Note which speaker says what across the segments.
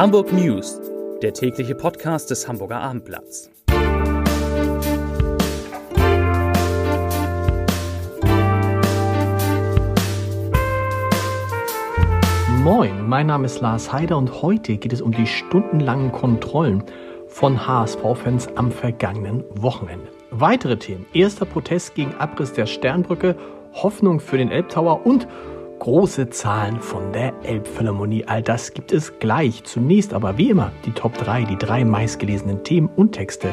Speaker 1: Hamburg News, der tägliche Podcast des Hamburger Abendblatts.
Speaker 2: Moin, mein Name ist Lars Heider und heute geht es um die stundenlangen Kontrollen von HSV-Fans am vergangenen Wochenende. Weitere Themen: erster Protest gegen Abriss der Sternbrücke, Hoffnung für den Elbtower und große Zahlen von der Elbphilharmonie. All das gibt es gleich. Zunächst aber wie immer die Top 3, die drei meistgelesenen Themen und Texte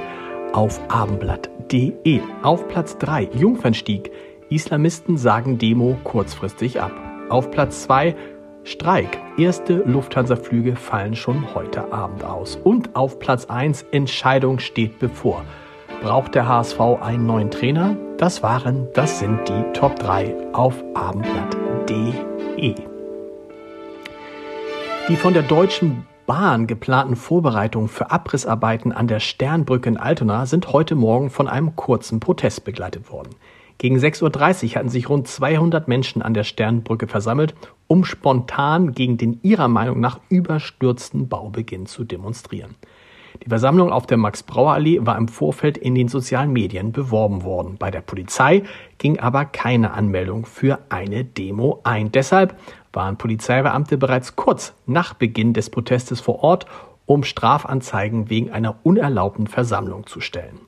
Speaker 2: auf abendblatt.de. Auf Platz 3 Jungfernstieg. Islamisten sagen Demo kurzfristig ab. Auf Platz 2 Streik. Erste Lufthansa-Flüge fallen schon heute Abend aus. Und auf Platz 1 Entscheidung steht bevor. Braucht der HSV einen neuen Trainer? Das waren, das sind die Top 3 auf abendblatt.de. Die von der Deutschen Bahn geplanten Vorbereitungen für Abrissarbeiten an der Sternbrücke in Altona sind heute Morgen von einem kurzen Protest begleitet worden. Gegen 6.30 Uhr hatten sich rund 200 Menschen an der Sternbrücke versammelt, um spontan gegen den ihrer Meinung nach überstürzten Baubeginn zu demonstrieren. Die Versammlung auf der Max-Brauer-Allee war im Vorfeld in den sozialen Medien beworben worden. Bei der Polizei ging aber keine Anmeldung für eine Demo ein. Deshalb waren Polizeibeamte bereits kurz nach Beginn des Protestes vor Ort, um Strafanzeigen wegen einer unerlaubten Versammlung zu stellen.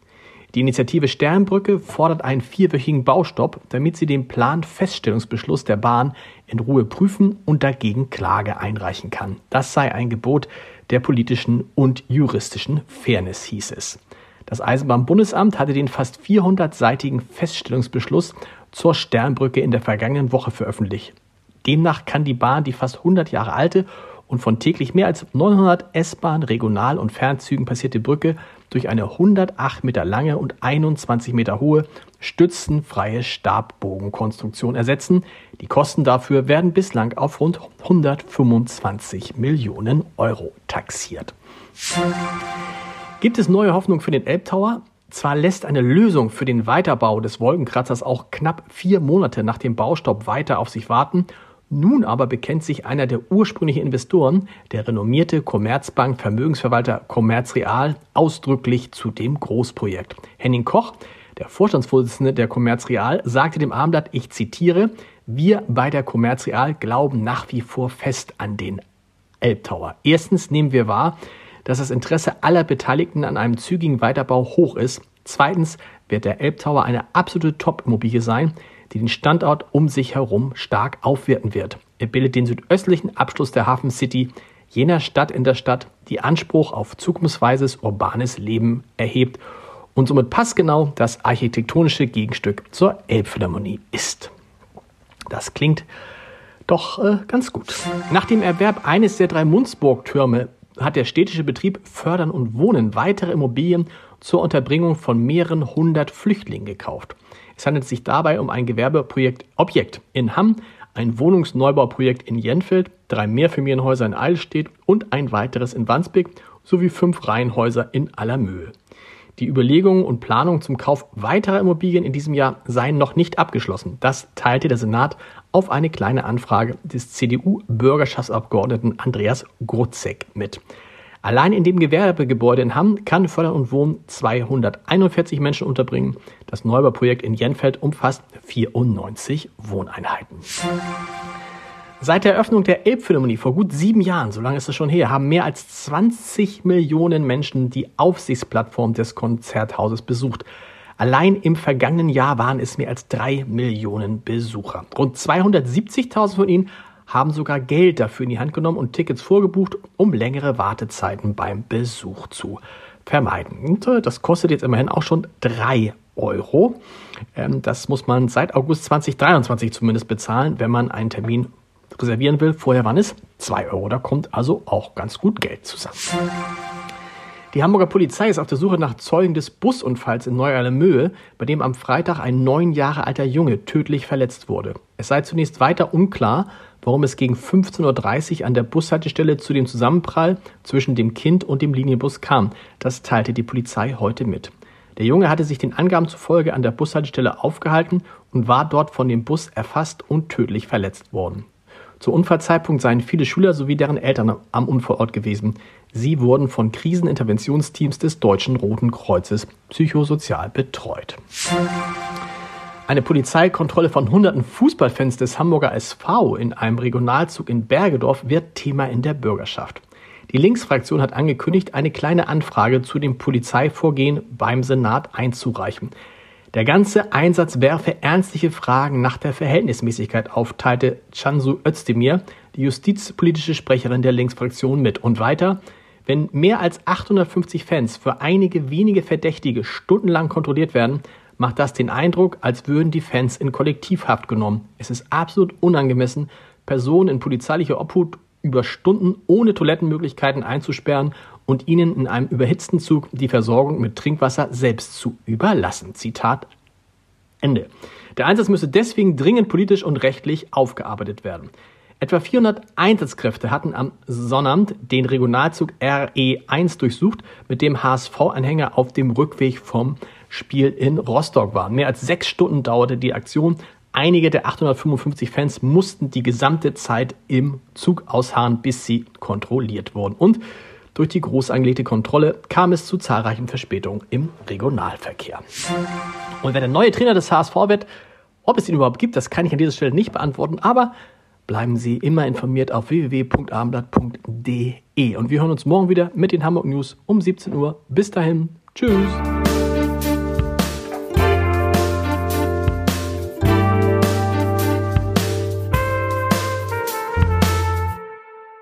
Speaker 2: Die Initiative Sternbrücke fordert einen vierwöchigen Baustopp, damit sie den Planfeststellungsbeschluss der Bahn in Ruhe prüfen und dagegen Klage einreichen kann. Das sei ein Gebot der politischen und juristischen Fairness, hieß es. Das Eisenbahnbundesamt hatte den fast 400-seitigen Feststellungsbeschluss zur Sternbrücke in der vergangenen Woche veröffentlicht. Demnach kann die Bahn die fast 100 Jahre alte und von täglich mehr als 900 S-Bahn, Regional- und Fernzügen passierte Brücke durch eine 108 Meter lange und 21 Meter hohe stützenfreie Stabbogenkonstruktion ersetzen. Die Kosten dafür werden bislang auf rund 125 Millionen Euro taxiert. Gibt es neue Hoffnung für den Elbtower? Zwar lässt eine Lösung für den Weiterbau des Wolkenkratzers auch knapp vier Monate nach dem Baustopp weiter auf sich warten nun aber bekennt sich einer der ursprünglichen Investoren, der renommierte Commerzbank Vermögensverwalter Commerzreal, ausdrücklich zu dem Großprojekt. Henning Koch, der Vorstandsvorsitzende der Commerzreal, sagte dem Abendblatt, ich zitiere, wir bei der Commerzreal glauben nach wie vor fest an den Elbtower. Erstens nehmen wir wahr, dass das Interesse aller Beteiligten an einem zügigen Weiterbau hoch ist. Zweitens wird der Elbtower eine absolute Top-Immobilie sein, die den Standort um sich herum stark aufwerten wird. Er bildet den südöstlichen Abschluss der Hafen City, jener Stadt in der Stadt, die Anspruch auf zukunftsweises urbanes Leben erhebt und somit passgenau das architektonische Gegenstück zur Elbphilharmonie ist. Das klingt doch äh, ganz gut. Nach dem Erwerb eines der drei Munzburg-Türme hat der städtische Betrieb Fördern und Wohnen weitere Immobilien zur Unterbringung von mehreren hundert Flüchtlingen gekauft. Es handelt sich dabei um ein Gewerbeprojekt Objekt in Hamm, ein Wohnungsneubauprojekt in Jenfeld, drei Mehrfamilienhäuser in Eilstedt und ein weiteres in Wandsbek sowie fünf Reihenhäuser in Allermöhe. Die Überlegungen und Planungen zum Kauf weiterer Immobilien in diesem Jahr seien noch nicht abgeschlossen. Das teilte der Senat auf eine kleine Anfrage des CDU-Bürgerschaftsabgeordneten Andreas Grutzek mit. Allein in dem Gewerbegebäude in Hamm kann Fördern und Wohnen 241 Menschen unterbringen. Das Neubauprojekt in Jenfeld umfasst 94 Wohneinheiten. Seit der Eröffnung der Elbphilharmonie vor gut sieben Jahren, so lange ist es schon her, haben mehr als 20 Millionen Menschen die Aufsichtsplattform des Konzerthauses besucht. Allein im vergangenen Jahr waren es mehr als drei Millionen Besucher. Rund 270.000 von ihnen haben sogar Geld dafür in die Hand genommen und Tickets vorgebucht, um längere Wartezeiten beim Besuch zu vermeiden. Und äh, das kostet jetzt immerhin auch schon drei Euro. Ähm, das muss man seit August 2023 zumindest bezahlen, wenn man einen Termin reservieren will. Vorher waren es zwei Euro. Da kommt also auch ganz gut Geld zusammen. Die Hamburger Polizei ist auf der Suche nach Zeugen des Busunfalls in Neu-Alemöhe, bei dem am Freitag ein neun Jahre alter Junge tödlich verletzt wurde. Es sei zunächst weiter unklar, warum es gegen 15.30 Uhr an der Bushaltestelle zu dem Zusammenprall zwischen dem Kind und dem Linienbus kam. Das teilte die Polizei heute mit. Der Junge hatte sich den Angaben zufolge an der Bushaltestelle aufgehalten und war dort von dem Bus erfasst und tödlich verletzt worden. Zu Unfallzeitpunkt seien viele Schüler sowie deren Eltern am Unfallort gewesen. Sie wurden von Kriseninterventionsteams des Deutschen Roten Kreuzes psychosozial betreut. Eine Polizeikontrolle von hunderten Fußballfans des Hamburger SV in einem Regionalzug in Bergedorf wird Thema in der Bürgerschaft. Die Linksfraktion hat angekündigt, eine kleine Anfrage zu dem Polizeivorgehen beim Senat einzureichen. Der ganze Einsatz werfe ernstliche Fragen nach der Verhältnismäßigkeit auf, teilte Cansu Özdemir, die justizpolitische Sprecherin der Linksfraktion, mit. Und weiter, wenn mehr als 850 Fans für einige wenige Verdächtige stundenlang kontrolliert werden, macht das den Eindruck, als würden die Fans in Kollektivhaft genommen. Es ist absolut unangemessen, Personen in polizeilicher Obhut über Stunden ohne Toilettenmöglichkeiten einzusperren und ihnen in einem überhitzten Zug die Versorgung mit Trinkwasser selbst zu überlassen. Zitat Ende. Der Einsatz müsse deswegen dringend politisch und rechtlich aufgearbeitet werden. Etwa 400 Einsatzkräfte hatten am Sonnabend den Regionalzug RE1 durchsucht, mit dem HSV-Anhänger auf dem Rückweg vom Spiel in Rostock waren. Mehr als sechs Stunden dauerte die Aktion. Einige der 855 Fans mussten die gesamte Zeit im Zug ausharren, bis sie kontrolliert wurden. Und durch die groß angelegte Kontrolle kam es zu zahlreichen Verspätungen im Regionalverkehr. Und wer der neue Trainer des HSV wird, ob es ihn überhaupt gibt, das kann ich an dieser Stelle nicht beantworten, aber bleiben Sie immer informiert auf www.abendblatt.de. Und wir hören uns morgen wieder mit den Hamburg News um 17 Uhr. Bis dahin, tschüss.